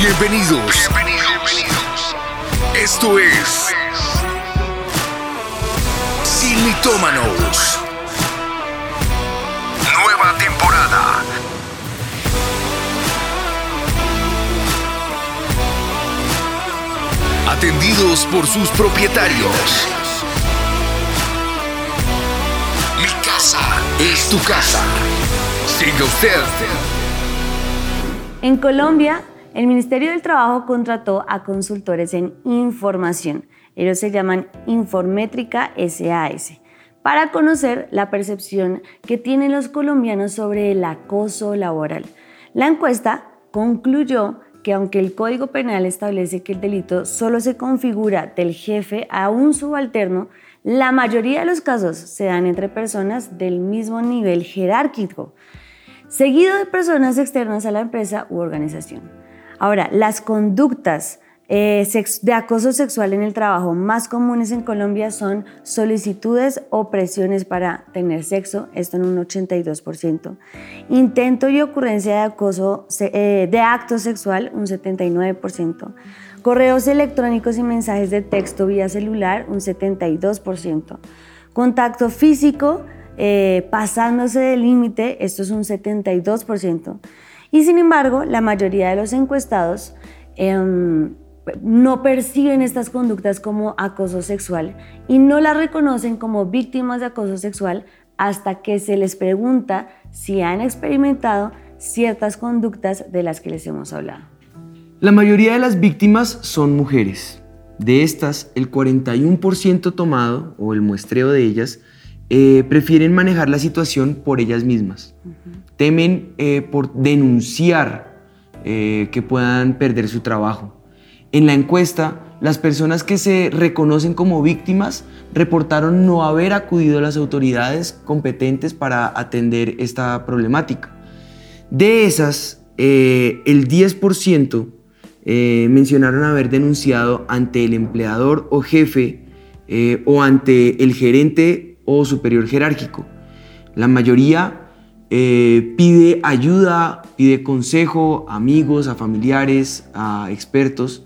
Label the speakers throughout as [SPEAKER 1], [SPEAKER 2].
[SPEAKER 1] Bienvenidos. Bienvenidos. Esto es Sin Mitómanos. Nueva temporada. Atendidos por sus propietarios. Mi casa es tu casa. Siga usted.
[SPEAKER 2] En Colombia, el Ministerio del Trabajo contrató a consultores en información. Ellos se llaman Informétrica SAS para conocer la percepción que tienen los colombianos sobre el acoso laboral. La encuesta concluyó que aunque el Código Penal establece que el delito solo se configura del jefe a un subalterno, la mayoría de los casos se dan entre personas del mismo nivel jerárquico, seguido de personas externas a la empresa u organización. Ahora, las conductas eh, de acoso sexual en el trabajo más comunes en Colombia son solicitudes o presiones para tener sexo, esto en un 82%, intento y ocurrencia de acoso eh, de acto sexual, un 79%, correos electrónicos y mensajes de texto vía celular, un 72%, contacto físico eh, pasándose del límite, esto es un 72%, y sin embargo, la mayoría de los encuestados em, no perciben estas conductas como acoso sexual y no las reconocen como víctimas de acoso sexual hasta que se les pregunta si han experimentado ciertas conductas de las que les hemos hablado.
[SPEAKER 3] La mayoría de las víctimas son mujeres. De estas, el 41% tomado, o el muestreo de ellas, eh, prefieren manejar la situación por ellas mismas. Temen eh, por denunciar eh, que puedan perder su trabajo en la encuesta, las personas que se reconocen como víctimas reportaron no haber acudido a las autoridades competentes para atender esta problemática. De esas, eh, el 10% eh, mencionaron haber denunciado ante el empleador o jefe o ante el gerente o superior jerárquico. La mayoría pide ayuda, pide consejo a amigos, a familiares, a expertos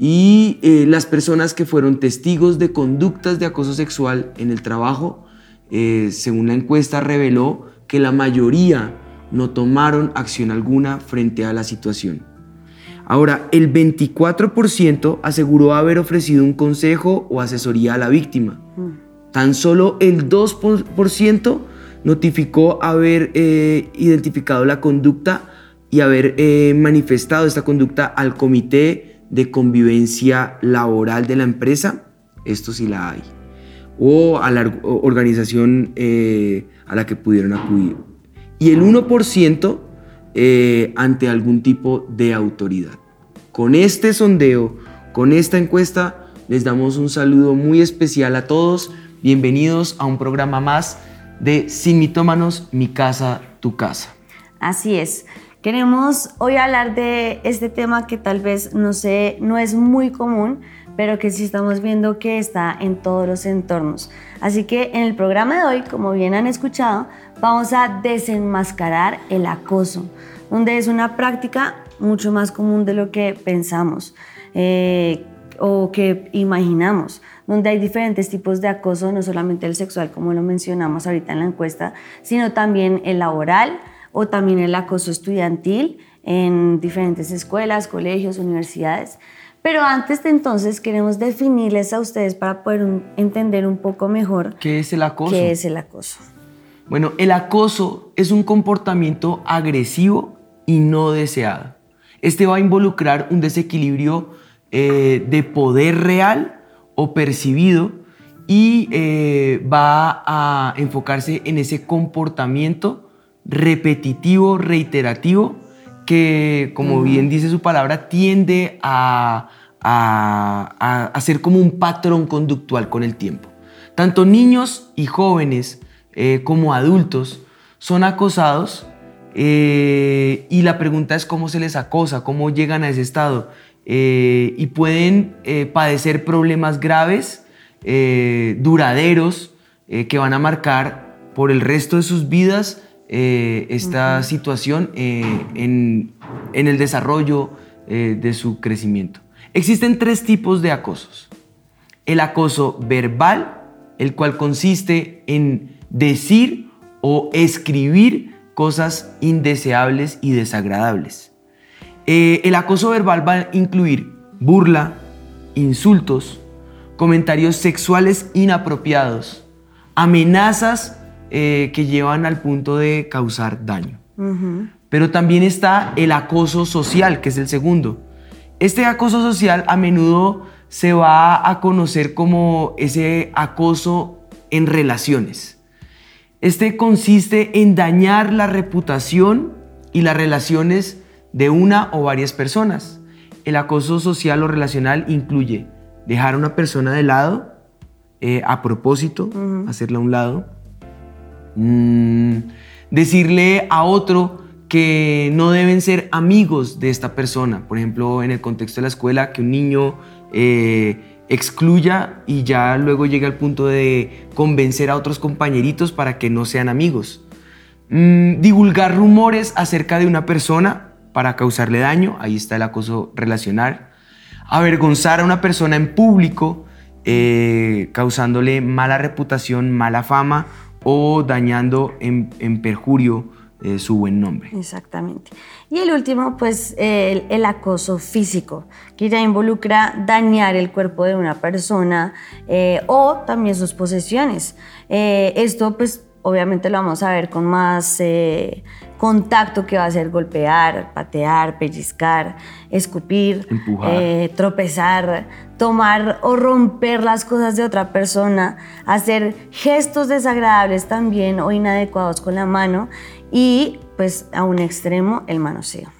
[SPEAKER 3] y eh, las personas que fueron testigos de conductas de acoso sexual en el trabajo, eh, según la encuesta, reveló que la mayoría no tomaron acción alguna frente a la situación. Ahora, el 24% aseguró haber ofrecido un consejo o asesoría a la víctima. Tan solo el 2% notificó haber eh, identificado la conducta y haber manifestado esta conducta al comité de convivencia laboral de la empresa, esto sí la hay, o a la organización eh, a la que pudieron acudir. Y el 1% eh, ante algún tipo de autoridad. Con este sondeo, con esta encuesta, les damos un saludo muy especial a todos. Bienvenidos a un programa más de Sin Mitómanos, mi casa, tu casa.
[SPEAKER 2] Así es. Queremos hoy hablar de este tema que tal vez no sé, no es muy común, pero que sí estamos viendo que está en todos los entornos. Así que en el programa de hoy, como bien han escuchado, vamos a desenmascarar el acoso, donde es una práctica mucho más común de lo que pensamos eh, o que imaginamos donde hay diferentes tipos de acoso, no solamente el sexual, como lo mencionamos ahorita en la encuesta, sino también el laboral, o también el acoso estudiantil en diferentes escuelas, colegios, universidades. Pero antes de entonces queremos definirles a ustedes para poder entender un poco mejor
[SPEAKER 3] qué es el acoso.
[SPEAKER 2] ¿Qué es el acoso?
[SPEAKER 3] Bueno, el acoso es un comportamiento agresivo y no deseado. Este va a involucrar un desequilibrio eh, de poder real o percibido y eh, va a enfocarse en ese comportamiento repetitivo, reiterativo, que como bien dice su palabra, tiende a, a, ser como un patrón conductual con el tiempo. Tanto niños y jóvenes eh, como adultos son acosados eh, y la pregunta es cómo se les acosa, cómo llegan a ese estado eh, y pueden padecer problemas graves, duraderos, que van a marcar por el resto de sus vidas eh, esta situación eh, en, el desarrollo eh, de su crecimiento. Existen tres tipos de acosos. El acoso verbal, el cual consiste en decir o escribir cosas indeseables y desagradables. Eh, el acoso verbal va a incluir burla, insultos, comentarios sexuales inapropiados, amenazas eh, que llevan al punto de causar daño. Pero también está el acoso social, que es el segundo. Este acoso social a menudo se va a conocer como ese acoso en relaciones. Este consiste en dañar la reputación y las relaciones de una o varias personas. El acoso social o relacional incluye dejar a una persona de lado, eh, a propósito, hacerla a un lado, mm, decirle a otro que no deben ser amigos de esta persona. Por ejemplo, en el contexto de la escuela, que un niño eh, excluya y ya luego llegue al punto de convencer a otros compañeritos para que no sean amigos. Mm, divulgar rumores acerca de una persona para causarle daño, ahí está el acoso relacional avergonzar a una persona en público, eh, causándole mala reputación, mala fama o dañando en, perjurio eh, su buen nombre.
[SPEAKER 2] Exactamente. Y el último, pues el, acoso físico, que ya involucra dañar el cuerpo de una persona eh, o también sus posesiones. esto, pues obviamente lo vamos a ver con más contacto que va a ser golpear, patear, pellizcar, escupir, eh, tropezar, tomar o romper las cosas de otra persona, hacer gestos desagradables también o inadecuados con la mano y pues a un extremo el manoseo.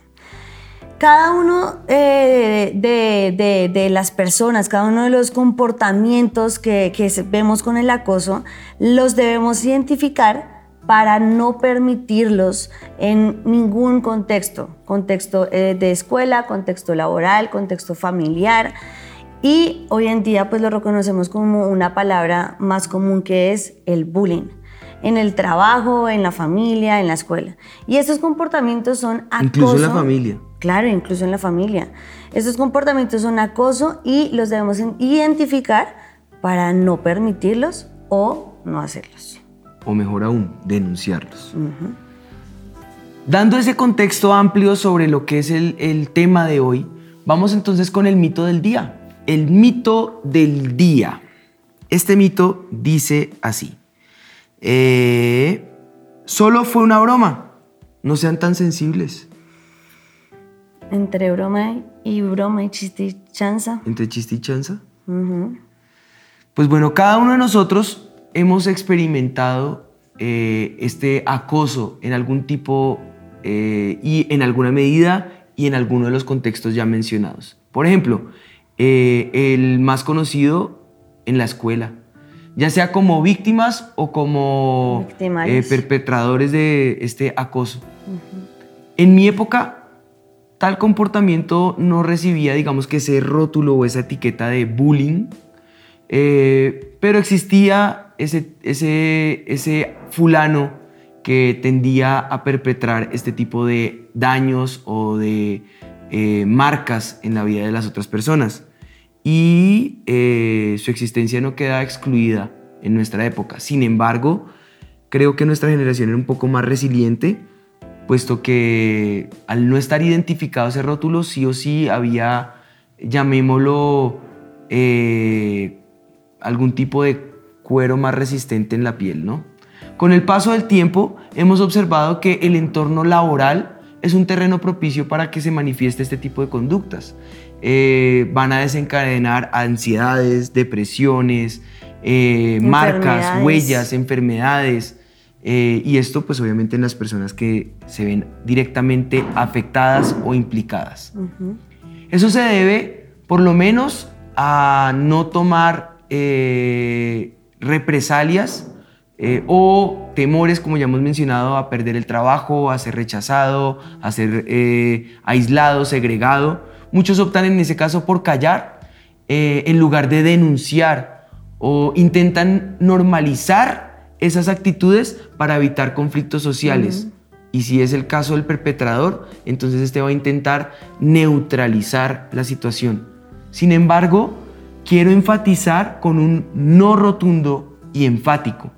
[SPEAKER 2] Cada uno eh, de, las personas, cada uno de los comportamientos que, que, vemos con el acoso, los debemos identificar para no permitirlos en ningún contexto, contexto eh, de escuela, contexto laboral, contexto familiar. Y hoy en día pues lo reconocemos como una palabra más común que es el bullying en el trabajo, en la familia, en la escuela. Y estos comportamientos son acoso.
[SPEAKER 3] Incluso en la familia.
[SPEAKER 2] Claro, incluso en la familia. Estos comportamientos son acoso y los debemos identificar para no permitirlos o no hacerlos
[SPEAKER 3] o mejor aún, denunciarlos. Dando ese contexto amplio sobre lo que es el, tema de hoy, vamos entonces con el mito del día. El mito del día. Este mito dice así. Eh, solo fue una broma. No sean tan sensibles.
[SPEAKER 2] Entre broma y broma y chanza.
[SPEAKER 3] Entre chanza. Pues bueno, cada uno de nosotros hemos experimentado eh, este acoso en algún tipo eh, y en alguna medida y en alguno de los contextos ya mencionados. Por ejemplo, eh, el más conocido en la escuela, ya sea como víctimas o como perpetradores de este acoso. En mi época, tal comportamiento no recibía, digamos que ese rótulo o esa etiqueta de bullying, pero existía ese, ese, ese fulano que tendía a perpetrar este tipo de daños o de eh, marcas en la vida de las otras personas. Y eh, su existencia no queda excluida en nuestra época. Sin embargo, creo que nuestra generación era un poco más resiliente, puesto que al no estar identificado ese rótulo, sí o sí había, llamémoslo, eh, algún tipo de cuero más resistente en la piel, ¿no? Con el paso del tiempo hemos observado que el entorno laboral es un terreno propicio para que se manifieste este tipo de conductas. Eh, van a desencadenar ansiedades, depresiones, eh, marcas, huellas, enfermedades. Eh, y esto pues obviamente en las personas que se ven directamente afectadas o implicadas. Eso se debe por lo menos a no tomar represalias eh, o temores, como ya hemos mencionado, a perder el trabajo, a ser rechazado, a ser eh, aislado, segregado. Muchos optan en ese caso por callar eh, en lugar de denunciar o intentan normalizar esas actitudes para evitar conflictos sociales. Y si es el caso del perpetrador, entonces este va a intentar neutralizar la situación. Sin embargo, quiero enfatizar con un no rotundo y enfático.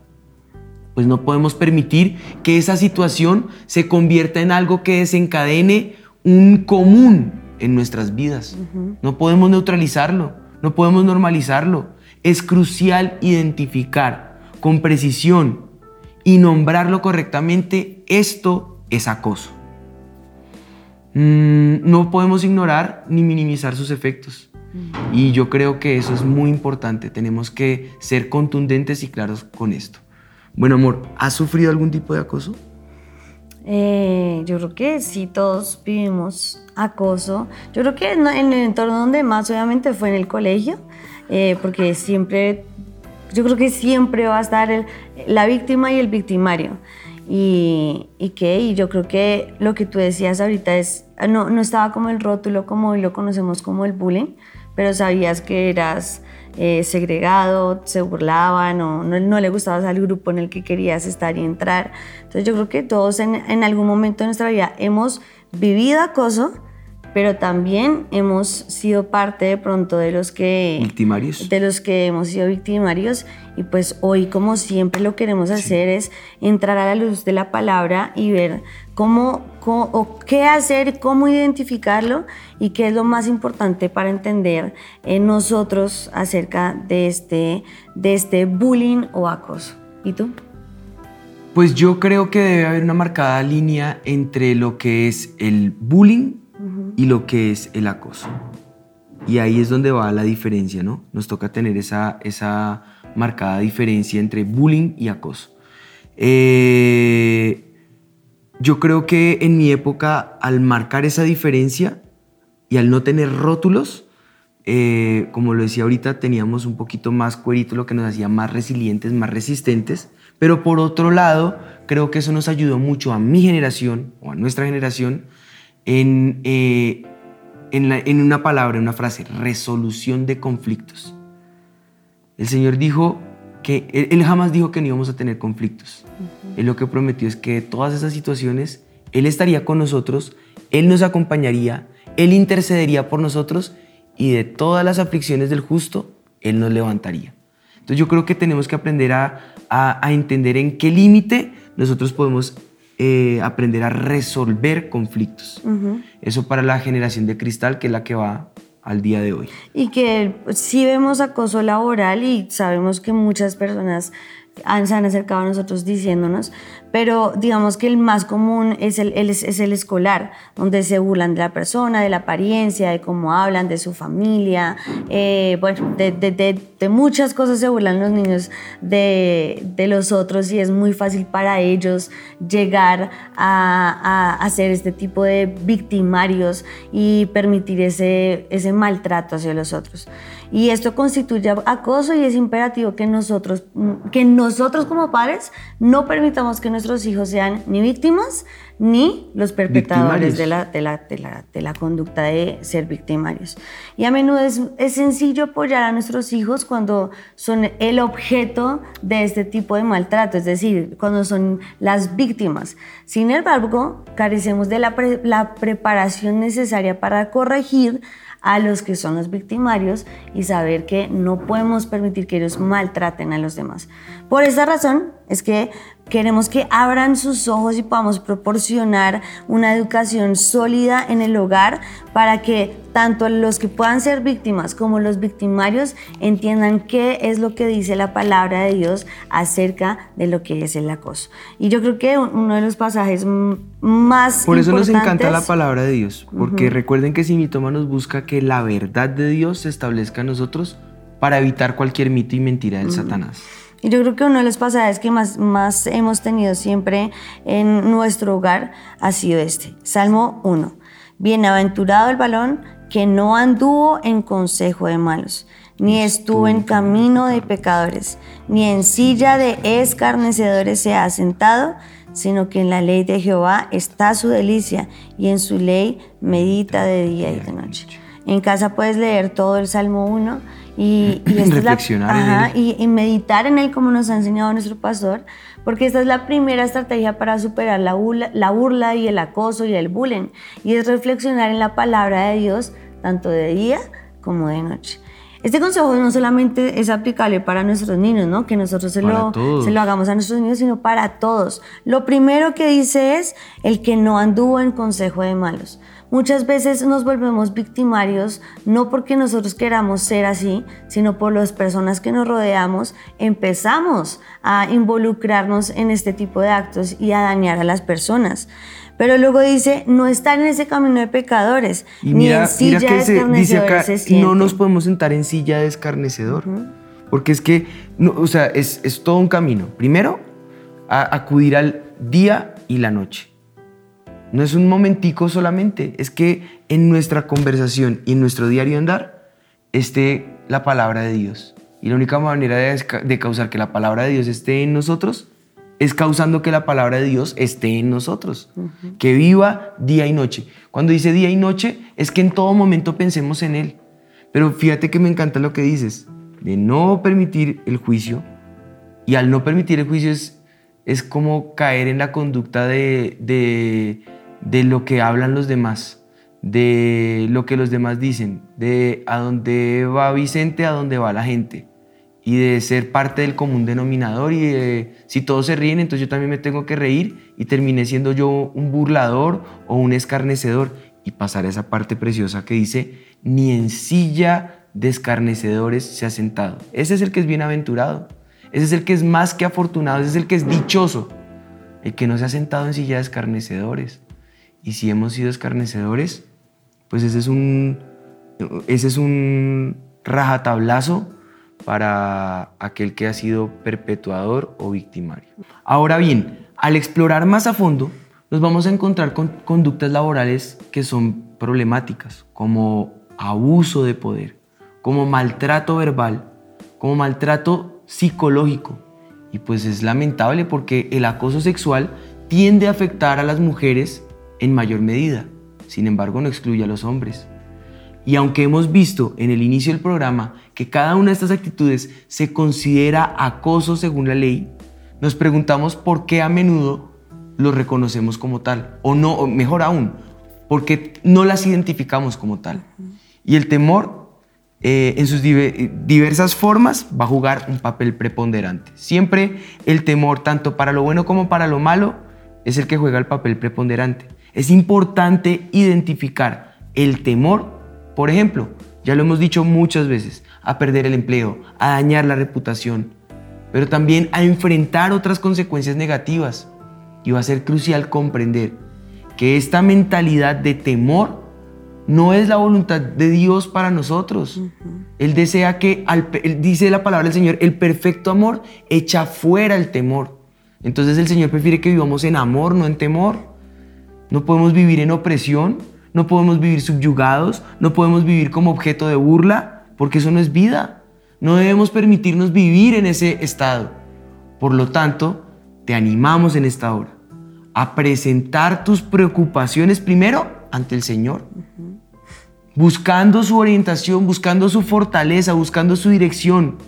[SPEAKER 3] Pues no podemos permitir que esa situación se convierta en algo que desencadene un común en nuestras vidas. No podemos neutralizarlo, no podemos normalizarlo. Es crucial identificar con precisión y nombrarlo correctamente. Esto es acoso. Mm, no podemos ignorar ni minimizar sus efectos. Y yo creo que eso es muy importante. Tenemos que ser contundentes y claros con esto. Bueno, amor, ¿has sufrido algún tipo de acoso?
[SPEAKER 2] Eh, yo creo que sí, todos vivimos acoso. Yo creo que en, el entorno donde más obviamente fue en el colegio, eh, porque siempre, yo creo que siempre va a estar la víctima y el victimario. Y, y y yo creo que lo que tú decías ahorita es, no, no estaba como el rótulo como hoy lo conocemos como el bullying, pero sabías que eras eh, segregado, se burlaban o no, le gustabas al grupo en el que querías estar y entrar. Entonces yo creo que todos en, en algún momento de nuestra vida hemos vivido acoso, pero también hemos sido parte de pronto de los que...
[SPEAKER 3] Victimarios.
[SPEAKER 2] De los que hemos sido victimarios y pues hoy como siempre lo queremos hacer es entrar a la luz de la palabra y ver cómo, o qué hacer, cómo identificarlo y qué es lo más importante para entender en nosotros acerca de este, de este bullying o acoso. ¿Y tú?
[SPEAKER 3] Pues yo creo que debe haber una marcada línea entre lo que es el bullying y lo que es el acoso. Y ahí es donde va la diferencia, ¿no? Nos toca tener esa, esa marcada diferencia entre bullying y acoso. Eh, yo creo que en mi época, al marcar esa diferencia y al no tener rótulos, eh, como lo decía ahorita, teníamos un poquito más cuerito, lo que nos hacía más resilientes, más resistentes. Pero por otro lado, creo que eso nos ayudó mucho a mi generación o a nuestra generación en, eh, en, una palabra, en una frase, resolución de conflictos. El Señor dijo que Él, jamás dijo que no íbamos a tener conflictos. Él lo que prometió es que todas esas situaciones, Él estaría con nosotros, Él nos acompañaría, Él intercedería por nosotros y de todas las aflicciones del justo, Él nos levantaría. Entonces yo creo que tenemos que aprender a, a entender en qué límite nosotros podemos eh, aprender a resolver conflictos. Eso para la generación de cristal, que es la que va al día de hoy.
[SPEAKER 2] Y que si vemos acoso laboral y sabemos que muchas personas han, se han acercado a nosotros diciéndonos, pero digamos que el más común es el, es el escolar, donde se burlan de la persona, de la apariencia, de cómo hablan, de su familia, eh, bueno, de, de, de, muchas cosas se burlan los niños de, de, los otros y es muy fácil para ellos llegar a, a, ser este tipo de victimarios y permitir ese, ese maltrato hacia los otros. Y esto constituye acoso y es imperativo que nosotros, que nosotros como padres no permitamos que nuestros hijos sean ni víctimas ni los perpetradores de la, de, la, de la, conducta de ser victimarios. Y a menudo es, es sencillo apoyar a nuestros hijos cuando son el objeto de este tipo de maltrato, es decir, cuando son las víctimas. Sin embargo, carecemos de la, la preparación necesaria para corregir a los que son los victimarios y saber que no podemos permitir que ellos maltraten a los demás. Por esa razón es que queremos que abran sus ojos y podamos proporcionar una educación sólida en el hogar para que tanto los que puedan ser víctimas como los victimarios entiendan qué es lo que dice la palabra de Dios acerca de lo que es el acoso. Y yo creo que uno de los pasajes más
[SPEAKER 3] Por eso nos encanta la palabra de Dios, porque recuerden que si nos busca que la verdad de Dios se establezca en nosotros para evitar cualquier mito y mentira del Satanás.
[SPEAKER 2] Y yo creo que uno de los pasajes que más, más hemos tenido siempre en nuestro hogar ha sido este. Salmo 1. Bienaventurado el balón que no anduvo en consejo de malos, ni estuvo en camino de pecadores, ni en silla de escarnecedores se ha sentado, sino que en la ley de Jehová está su delicia, y en su ley medita de día y de noche. En casa puedes leer todo el Salmo 1 y, y esta es la-
[SPEAKER 3] Reflexionar
[SPEAKER 2] ajá, y, y meditar en él como nos ha enseñado nuestro pastor, porque esta es la primera estrategia para superar la burla, la burla y el acoso y el bullying, y es reflexionar en la palabra de Dios tanto de día como de noche. Este consejo no solamente es aplicable para nuestros niños, ¿no? que nosotros se lo, se lo hagamos a nuestros niños, sino para todos. Lo primero que dice es el que no anduvo en consejo de malos. Muchas veces nos volvemos victimarios no porque nosotros queramos ser así, sino por las personas que nos rodeamos, empezamos a involucrarnos en este tipo de actos y a dañar a las personas. Pero luego dice, no estar en ese camino de pecadores,
[SPEAKER 3] Y
[SPEAKER 2] ni
[SPEAKER 3] mira,
[SPEAKER 2] en silla
[SPEAKER 3] mira que
[SPEAKER 2] de
[SPEAKER 3] se, dice acá,
[SPEAKER 2] escarnecedores se siente".
[SPEAKER 3] no nos podemos sentar en silla de escarnecedor. Porque es que, no, o sea, es, es todo un camino. Primero, a- acudir al día y la noche. No es un momentico solamente, es que en nuestra conversación y en nuestro diario andar esté la palabra de Dios. Y la única manera de, de causar que la palabra de Dios esté en nosotros es causando que la palabra de Dios esté en nosotros. Que viva día y noche. Cuando dice día y noche es que en todo momento pensemos en Él. Pero fíjate que me encanta lo que dices, de no permitir el juicio. Y al no permitir el juicio es, es como caer en la conducta de, de, de lo que hablan los demás, de lo que los demás dicen, de a dónde va Vicente, a dónde va la gente. Y de ser parte del común denominador y si todos se ríen, entonces yo también me tengo que reír y terminé siendo yo un burlador o un escarnecedor y pasar a esa parte preciosa que dice, ni en silla de escarnecedores se ha sentado. Ese es el que es bienaventurado. Ese es el que es más que afortunado, ese es el que es dichoso, el que no se ha sentado en silla de escarnecedores. Y si hemos sido escarnecedores, pues ese es un, ese es un rajatablazo para aquel que ha sido perpetuador o victimario. Ahora bien, al explorar más a fondo, nos vamos a encontrar con conductas laborales que son problemáticas, como abuso de poder, como maltrato verbal, como maltrato psicológico. Y pues es lamentable porque el acoso sexual tiende a afectar a las mujeres en mayor medida. Sin embargo, no excluye a los hombres. Y aunque hemos visto en el inicio del programa que cada una de estas actitudes se considera acoso según la ley, nos preguntamos por qué a menudo lo reconocemos como tal, o no, mejor aún, porque no las identificamos como tal. Y el temor, eh, en sus dive- diversas formas, va a jugar un papel preponderante. Siempre el temor, tanto para lo bueno como para lo malo, es el que juega el papel preponderante. Es importante identificar el temor, por ejemplo, ya lo hemos dicho muchas veces, a perder el empleo, a dañar la reputación, pero también a enfrentar otras consecuencias negativas. Y va a ser crucial comprender que esta mentalidad de temor no es la voluntad de Dios para nosotros. Él desea que, al pe- él dice la palabra del Señor, el perfecto amor echa fuera el temor. Entonces el Señor prefiere que vivamos en amor, no en temor. No podemos vivir en opresión, no podemos vivir subyugados, no podemos vivir como objeto de burla, porque eso no es vida. No debemos permitirnos vivir en ese estado. Por lo tanto, te animamos en esta hora a presentar tus preocupaciones primero ante el Señor, buscando su orientación, buscando su fortaleza, buscando su dirección.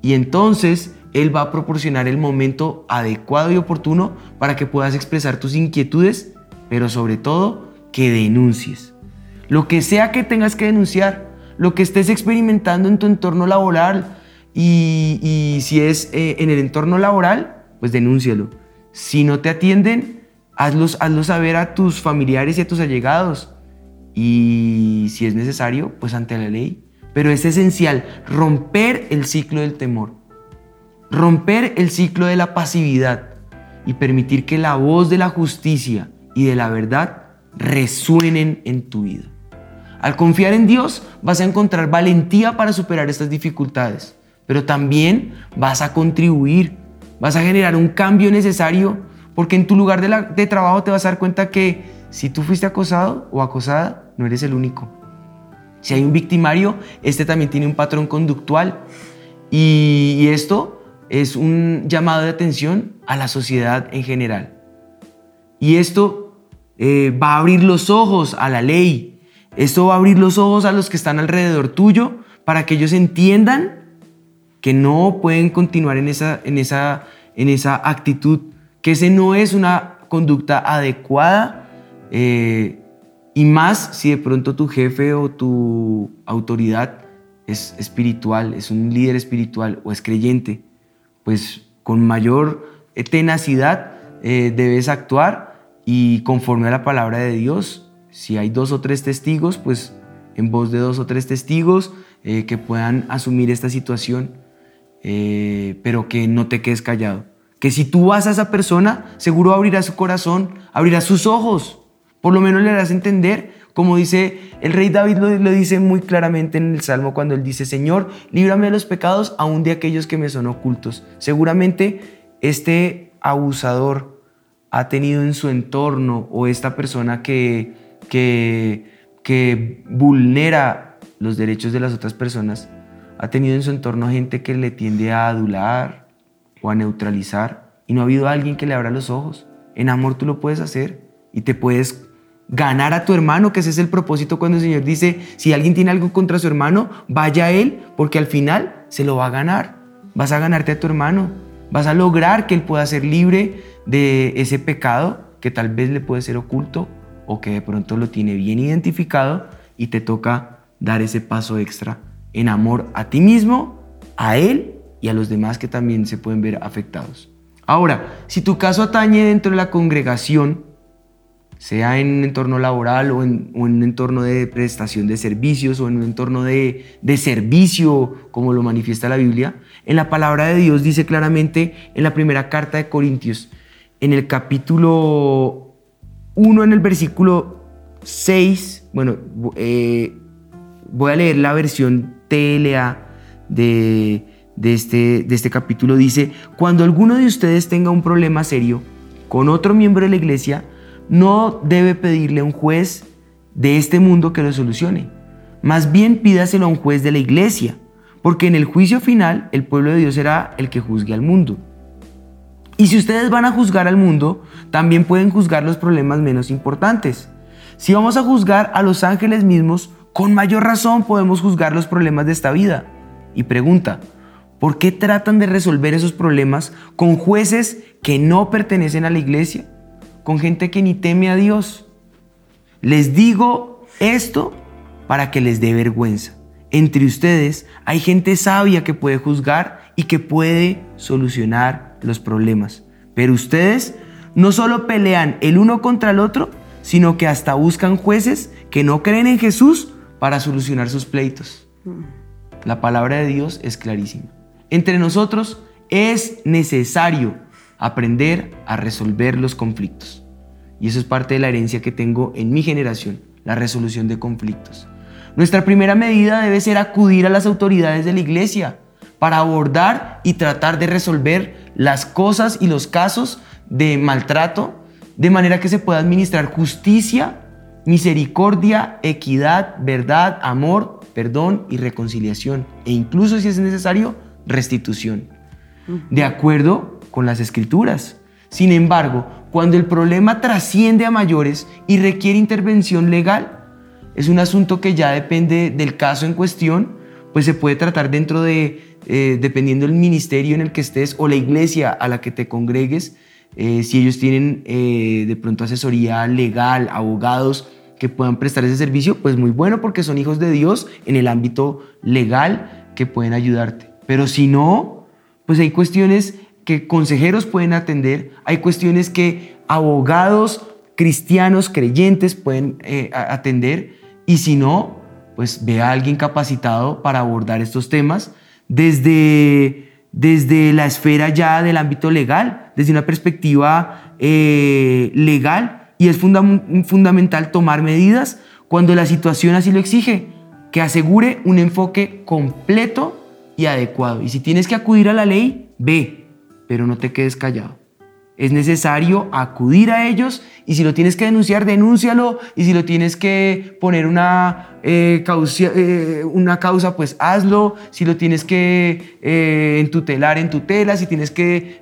[SPEAKER 3] Y entonces Él va a proporcionar el momento adecuado y oportuno para que puedas expresar tus inquietudes, pero sobre todo que denuncies. Lo que sea que tengas que denunciar, lo que estés experimentando en tu entorno laboral y, y si es eh, en el entorno laboral, pues denúncialo. Si no te atienden, hazlos, hazlo saber a tus familiares y a tus allegados. Y si es necesario, pues ante la ley. Pero es esencial romper el ciclo del temor, romper el ciclo de la pasividad y permitir que la voz de la justicia y de la verdad resuenen en tu vida. Al confiar en Dios vas a encontrar valentía para superar estas dificultades, pero también vas a contribuir, vas a generar un cambio necesario, porque en tu lugar de, la- de trabajo te vas a dar cuenta que si tú fuiste acosado o acosada, no eres el único. Si hay un victimario, este también tiene un patrón conductual y, y esto es un llamado de atención a la sociedad en general. Y esto eh, va a abrir los ojos a la ley Esto va a abrir los ojos a los que están alrededor tuyo para que ellos entiendan que no pueden continuar en esa, en esa, en esa actitud, que ese no es una conducta adecuada. Eh, y más si de pronto tu jefe o tu autoridad es espiritual, es un líder espiritual o es creyente, pues con mayor tenacidad eh, debes actuar y conforme a la palabra de Dios. Si hay dos o tres testigos, pues en voz de dos o tres testigos eh, que puedan asumir esta situación, eh, pero que no te quedes callado. Que si tú vas a esa persona, seguro abrirá su corazón, abrirá sus ojos por lo menos le harás entender, como dice el rey David lo, dice muy claramente en el Salmo cuando él dice, Señor, líbrame de los pecados aún de aquellos que me son ocultos. Seguramente este abusador ha tenido en su entorno o esta persona que, que, que vulnera los derechos de las otras personas, ha tenido en su entorno gente que le tiende a adular o a neutralizar y no ha habido alguien que le abra los ojos. En amor tú lo puedes hacer y te puedes ganar a tu hermano, que ese es el propósito cuando el Señor dice, si alguien tiene algo contra su hermano, vaya a él, porque al final se lo va a ganar. Vas a ganarte a tu hermano, vas a lograr que él pueda ser libre de ese pecado que tal vez le puede ser oculto o que de pronto lo tiene bien identificado y te toca dar ese paso extra en amor a ti mismo, a él y a los demás que también se pueden ver afectados. Ahora, si tu caso atañe dentro de la congregación, sea en un entorno laboral o en, un entorno de prestación de servicios o en un entorno de, servicio, como lo manifiesta la Biblia, en la palabra de Dios dice claramente en la primera carta de Corintios, en el capítulo 1, en el versículo 6, bueno, eh, voy a leer la versión TLA de, de, este, de este capítulo, dice, cuando alguno de ustedes tenga un problema serio con otro miembro de la iglesia, no debe pedirle a un juez de este mundo que lo solucione. Más bien pídaselo a un juez de la iglesia, porque en el juicio final el pueblo de Dios será el que juzgue al mundo. Y si ustedes van a juzgar al mundo, también pueden juzgar los problemas menos importantes. Si vamos a juzgar a los ángeles mismos, con mayor razón podemos juzgar los problemas de esta vida. Y pregunta, ¿por qué tratan de resolver esos problemas con jueces que no pertenecen a la iglesia? Con gente que ni teme a Dios. Les digo esto para que les dé vergüenza. Entre ustedes hay gente sabia que puede juzgar y que puede solucionar los problemas. Pero ustedes no solo pelean el uno contra el otro, sino que hasta buscan jueces que no creen en Jesús para solucionar sus pleitos. La palabra de Dios es clarísima. Entre nosotros es necesario aprender a resolver los conflictos. Y eso es parte de la herencia que tengo en mi generación, la resolución de conflictos. Nuestra primera medida debe ser acudir a las autoridades de la iglesia para abordar y tratar de resolver las cosas y los casos de maltrato de manera que se pueda administrar justicia, misericordia, equidad, verdad, amor, perdón y reconciliación e incluso si es necesario restitución, de acuerdo con las escrituras. Sin embargo, cuando el problema trasciende a mayores y requiere intervención legal, es un asunto que ya depende del caso en cuestión, pues se puede tratar dentro de, eh, dependiendo del ministerio en el que estés o la iglesia a la que te congregues, eh, si ellos tienen eh, de pronto asesoría legal, abogados que puedan prestar ese servicio, pues muy bueno porque son hijos de Dios en el ámbito legal que pueden ayudarte. Pero si no, pues hay cuestiones que consejeros pueden atender, hay cuestiones que abogados cristianos, creyentes pueden eh, atender. Y si no, pues ve a alguien capacitado para abordar estos temas desde, desde la esfera ya del ámbito legal, desde una perspectiva eh, legal. Y es fundamental tomar medidas cuando la situación así lo exige, que asegure un enfoque completo y adecuado. Y si tienes que acudir a la ley, ve, pero no te quedes callado. Es necesario acudir a ellos y si lo tienes que denunciar, denúncialo y si lo tienes que poner una, eh, causa, eh, una causa, pues hazlo. Si lo tienes que eh, entutelar, en tutela. Si tienes que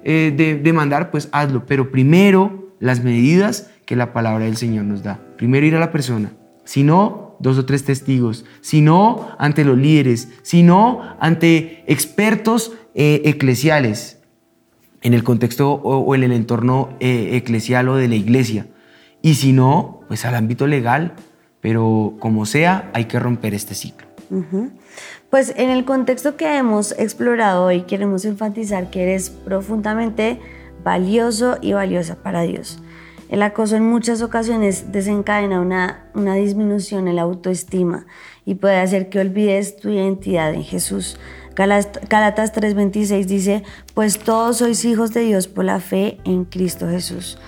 [SPEAKER 3] demandar, pues hazlo. Pero primero las medidas que la palabra del Señor nos da. Primero ir a la persona. Si no, dos o tres testigos, sino ante los líderes, sino ante expertos eh, eclesiales, en el contexto o, en el entorno eh, eclesial o de la iglesia. Y si no, pues al ámbito legal, pero como sea, hay que romper este ciclo.
[SPEAKER 2] Pues en el contexto que hemos explorado hoy, queremos enfatizar que eres profundamente valioso y valiosa para Dios. El acoso en muchas ocasiones desencadena una, una disminución en la autoestima y puede hacer que olvides tu identidad en Jesús. Galatas 3:26 dice, pues todos sois hijos de Dios por la fe en Cristo Jesús.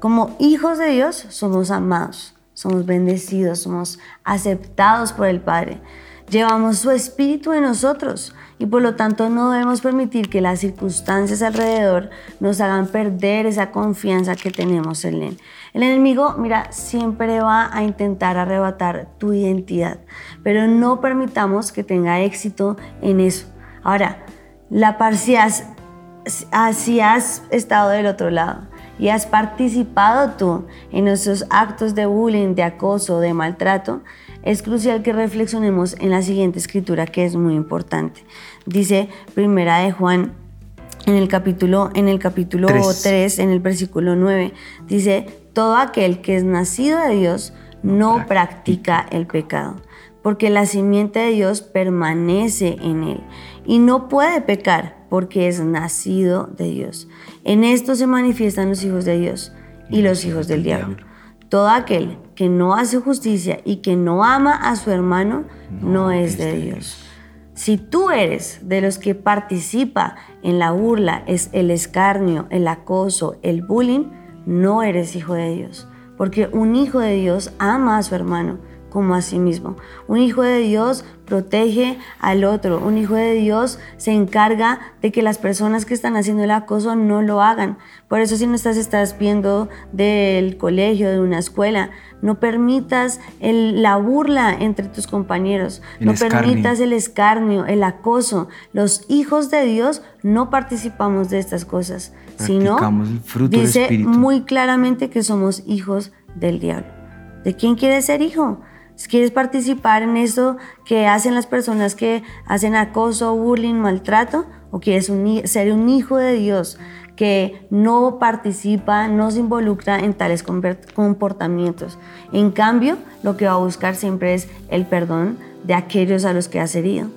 [SPEAKER 2] Como hijos de Dios somos amados, somos bendecidos, somos aceptados por el Padre. Llevamos su espíritu en nosotros y por lo tanto no debemos permitir que las circunstancias alrededor nos hagan perder esa confianza que tenemos en Él. El enemigo, mira, siempre va a intentar arrebatar tu identidad, pero no permitamos que tenga éxito en eso. Ahora, la parcias, si has estado del otro lado y has participado tú en esos actos de bullying, de acoso, de maltrato, es crucial que reflexionemos en la siguiente escritura que es muy importante. Dice Primera de Juan en el capítulo en el capítulo 3. en el versículo 9, dice, todo aquel que es nacido de Dios no practica el pecado, porque la simiente de Dios permanece en él y no puede pecar porque es nacido de Dios. En esto se manifiestan los hijos de Dios y los hijos del diablo. Todo aquel que no hace justicia y que no ama a su hermano no, es de Dios. Si tú eres de los que participa en la burla, es el escarnio, el acoso, el bullying, no eres hijo de Dios. Porque un hijo de Dios ama a su hermano como a sí mismo. Un hijo de Dios protege al otro. Un hijo de Dios se encarga de que las personas que están haciendo el acoso no lo hagan. Por eso si no estás, estás viendo del colegio, de una escuela, no permitas la burla entre tus compañeros, no permitas el escarnio, el acoso. Los hijos de Dios no participamos de estas cosas, sino dice muy claramente que somos hijos del diablo. ¿De quién quieres ser hijo? Si quieres participar en eso que hacen las personas que hacen acoso, bullying, maltrato, o quieres ser un hijo de Dios que no participa, no se involucra en tales comportamientos. En cambio, lo que va a buscar siempre es el perdón de aquellos a los que has herido.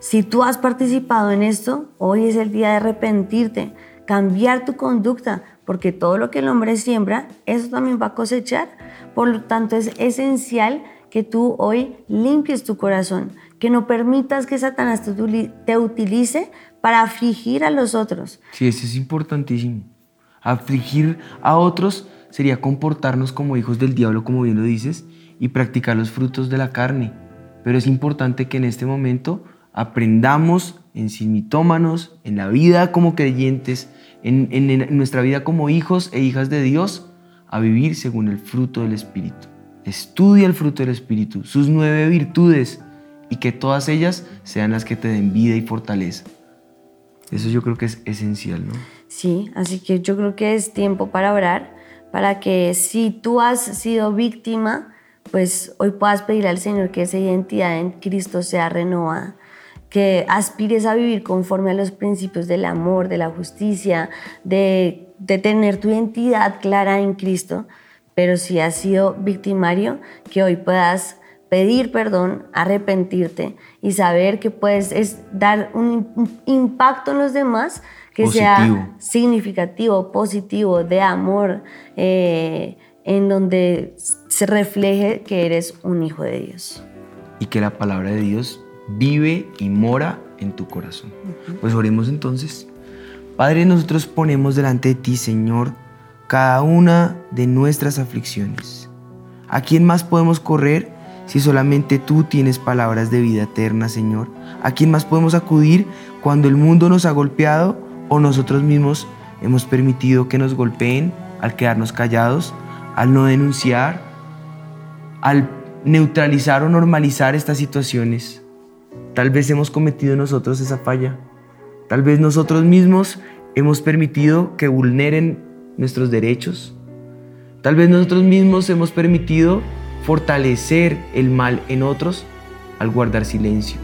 [SPEAKER 2] Si tú has participado en esto, hoy es el día de arrepentirte, cambiar tu conducta, porque todo lo que el hombre siembra, eso también va a cosechar. Por lo tanto, es esencial que tú hoy limpies tu corazón, que no permitas que Satanás te utilice para afligir a los otros.
[SPEAKER 3] Sí, eso es importantísimo. Afligir a otros sería comportarnos como hijos del diablo, como bien lo dices, y practicar los frutos de la carne. Pero es importante que en este momento aprendamos en mitómanos, en la vida como creyentes, en, nuestra vida como hijos e hijas de Dios a vivir según el fruto del Espíritu. Estudia el fruto del Espíritu, sus nueve virtudes, y que todas ellas sean las que te den vida y fortaleza. Eso yo creo que es esencial, ¿no?
[SPEAKER 2] Sí, así que yo creo que es tiempo para orar, para que si tú has sido víctima, pues hoy puedas pedir al Señor que esa identidad en Cristo sea renovada que aspires a vivir conforme a los principios del amor, de la justicia, de, tener tu identidad clara en Cristo, pero si has sido victimario, que hoy puedas pedir perdón, arrepentirte y saber que puedes dar un impacto en los demás que sea significativo, positivo, de amor, eh, en donde se refleje que eres un hijo de Dios.
[SPEAKER 3] Y que la palabra de Dios vive y mora en tu corazón. Pues oremos entonces. Padre, nosotros ponemos delante de ti, Señor, cada una de nuestras aflicciones. ¿A quién más podemos correr si solamente tú tienes palabras de vida eterna, Señor? ¿A quién más podemos acudir cuando el mundo nos ha golpeado o nosotros mismos hemos permitido que nos golpeen al quedarnos callados, al no denunciar, al neutralizar o normalizar estas situaciones? Tal vez hemos cometido nosotros esa falla. Tal vez nosotros mismos hemos permitido que vulneren nuestros derechos. Tal vez nosotros mismos hemos permitido fortalecer el mal en otros al guardar silencio.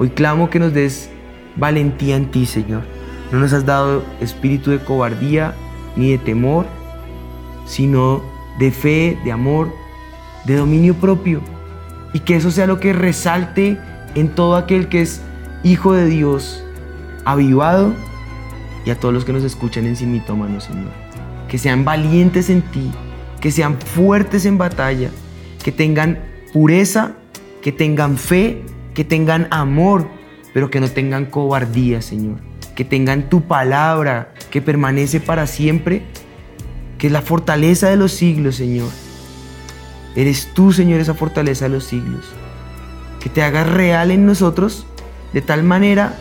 [SPEAKER 3] Hoy clamo que nos des valentía en ti, Señor. No nos has dado espíritu de cobardía ni de temor, sino de fe, de amor, de dominio propio. Y que eso sea lo que resalte en todo aquel que es hijo de Dios, avivado, y a todos los que nos escuchan en sí mitómano, Señor. Que sean valientes en ti, que sean fuertes en batalla, que tengan pureza, que tengan fe, que tengan amor, pero que no tengan cobardía, Señor. Que tengan tu palabra que permanece para siempre, que es la fortaleza de los siglos, Señor. Eres tú, Señor, esa fortaleza de los siglos. Que te hagas real en nosotros de tal manera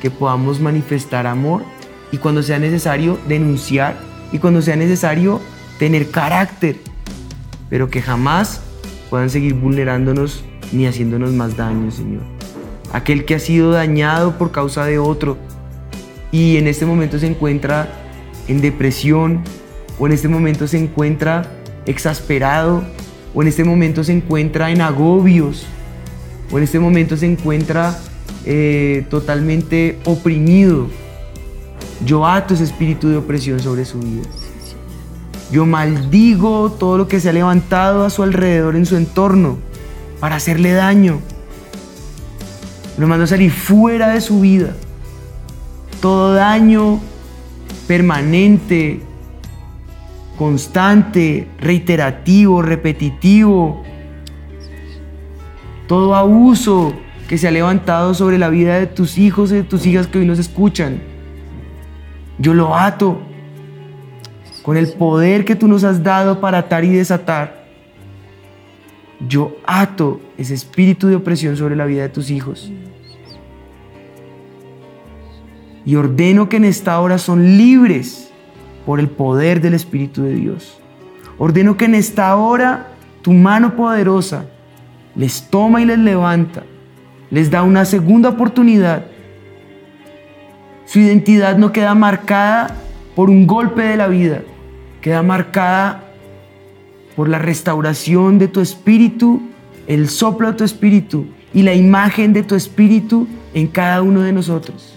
[SPEAKER 3] que podamos manifestar amor y cuando sea necesario denunciar y cuando sea necesario tener carácter, pero que jamás puedan seguir vulnerándonos ni haciéndonos más daño, Señor. Aquel que ha sido dañado por causa de otro y en este momento se encuentra en depresión o en este momento se encuentra exasperado o en este momento se encuentra en agobios o en este momento se encuentra eh, totalmente oprimido. Yo ato ese espíritu de opresión sobre su vida. Yo maldigo todo lo que se ha levantado a su alrededor en su entorno para hacerle daño. Lo mando a salir fuera de su vida. Todo daño permanente, constante, reiterativo, repetitivo. Todo abuso que se ha levantado sobre la vida de tus hijos y de tus hijas que hoy nos escuchan. Yo lo ato con el poder que tú nos has dado para atar y desatar yo ato ese espíritu de opresión sobre la vida de tus hijos. Y ordeno que en esta hora son libres por el poder del Espíritu de Dios. Ordeno que en esta hora tu mano poderosa les toma y les levanta, les da una segunda oportunidad. Su identidad no queda marcada por un golpe de la vida, queda marcada por la restauración de tu espíritu, el soplo de tu espíritu y la imagen de tu espíritu en cada uno de nosotros.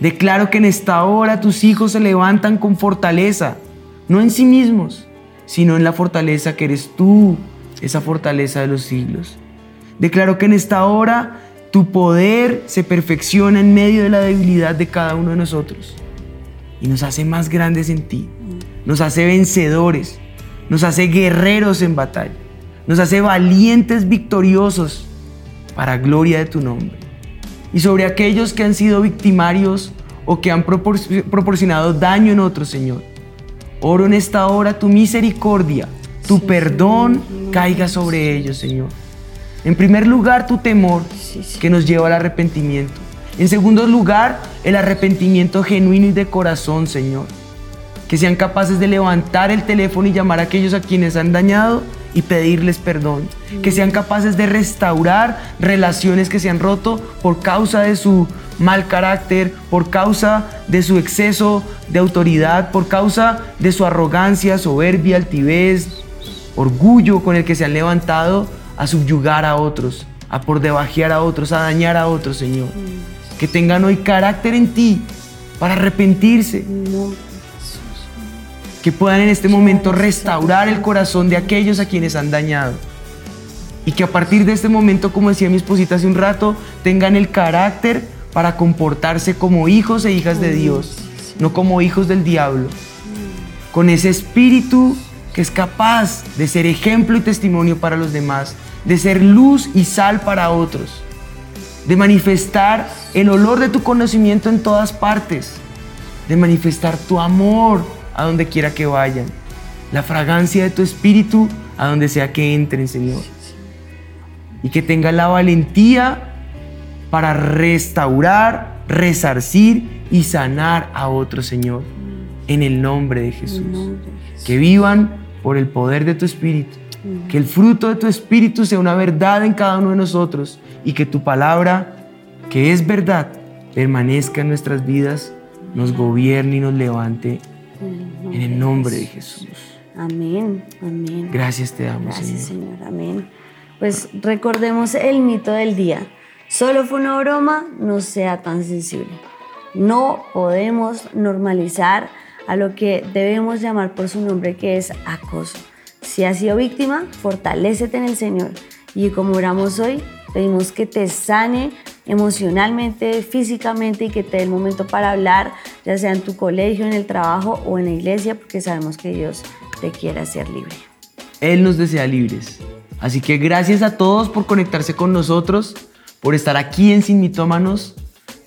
[SPEAKER 3] Declaro que en esta hora tus hijos se levantan con fortaleza, no en sí mismos, sino en la fortaleza que eres tú, esa fortaleza de los siglos. Declaro que en esta hora tu poder se perfecciona en medio de la debilidad de cada uno de nosotros y nos hace más grandes en ti, nos hace vencedores, nos hace guerreros en batalla, nos hace valientes victoriosos para gloria de tu nombre. Y sobre aquellos que han sido victimarios o que han proporcionado daño en otros, Señor, oro en esta hora tu misericordia, tu perdón caiga sobre ellos, Señor. En primer lugar, tu temor que nos lleva al arrepentimiento. En segundo lugar, el arrepentimiento genuino y de corazón, Señor. Que sean capaces de levantar el teléfono y llamar a aquellos a quienes han dañado y pedirles perdón, que sean capaces de restaurar relaciones que se han roto por causa de su mal carácter, por causa de su exceso de autoridad, por causa de su arrogancia, soberbia, altivez, orgullo con el que se han levantado a subyugar a otros, a por debajear a otros, a dañar a otros, Señor. Que tengan hoy carácter en ti para arrepentirse que puedan en este momento restaurar el corazón de aquellos a quienes han dañado. Y que a partir de este momento, como decía mi esposita hace un rato, tengan el carácter para comportarse como hijos e hijas de Dios, no como hijos del diablo. Con ese espíritu que es capaz de ser ejemplo y testimonio para los demás, de ser luz y sal para otros, de manifestar el olor de tu conocimiento en todas partes, de manifestar tu amor a donde quiera que vayan. La fragancia de tu espíritu a donde sea que entren, Señor. Y que tengan la valentía para restaurar, resarcir y sanar a otro, Señor. En el nombre de Jesús. Que vivan por el poder de tu espíritu. Que el fruto de tu espíritu sea una verdad en cada uno de nosotros. Y que tu palabra, que es verdad, permanezca en nuestras vidas, nos gobierne y nos levante en el nombre de Jesús.
[SPEAKER 2] Amén, amén.
[SPEAKER 3] Gracias te damos,
[SPEAKER 2] Gracias,
[SPEAKER 3] Señor.
[SPEAKER 2] Señor. Amén. Pues recordemos el mito del día. Solo fue una broma, no sea tan sensible. No podemos normalizar a lo que debemos llamar por su nombre, que es acoso. Si has sido víctima, fortalécete en el Señor. Y como oramos hoy, pedimos que te sane emocionalmente, físicamente y que te dé el momento para hablar, ya sea en tu colegio, en el trabajo o en la iglesia, porque sabemos que Dios te quiere hacer libre.
[SPEAKER 3] Él nos desea libres. Así que gracias a todos por conectarse con nosotros, por estar aquí en Sin Mitómanos.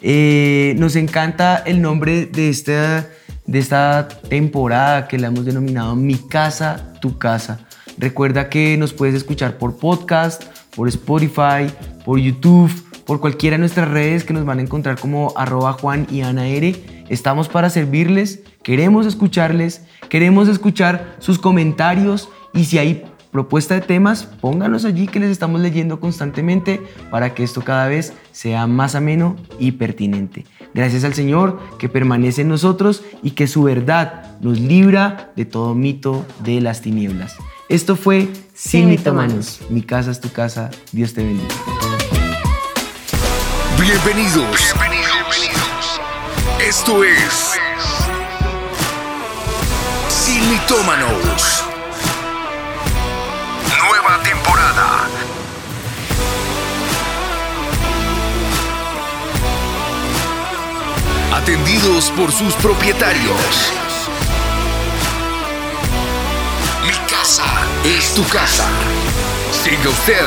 [SPEAKER 3] Eh, nos encanta el nombre de esta, de esta temporada que la hemos denominado Mi casa, tu casa. Recuerda que nos puedes escuchar por podcast, por Spotify, por YouTube, por cualquiera de nuestras redes que nos van a encontrar como arroba Juan y Ana R. Estamos para servirles, queremos escucharles, queremos escuchar sus comentarios y si hay propuesta de temas, pónganos allí que les estamos leyendo constantemente para que esto cada vez sea más ameno y pertinente. Gracias al Señor que permanece en nosotros y que su verdad nos libra de todo mito de las tinieblas. Esto fue Sin
[SPEAKER 2] Sin
[SPEAKER 3] Mitomanos. Mi casa es tu casa. Dios te bendiga.
[SPEAKER 1] Bienvenidos. Bienvenidos. Esto es Sin Mitómanos. Atendidos por sus propietarios. Mi casa es tu casa. Siga usted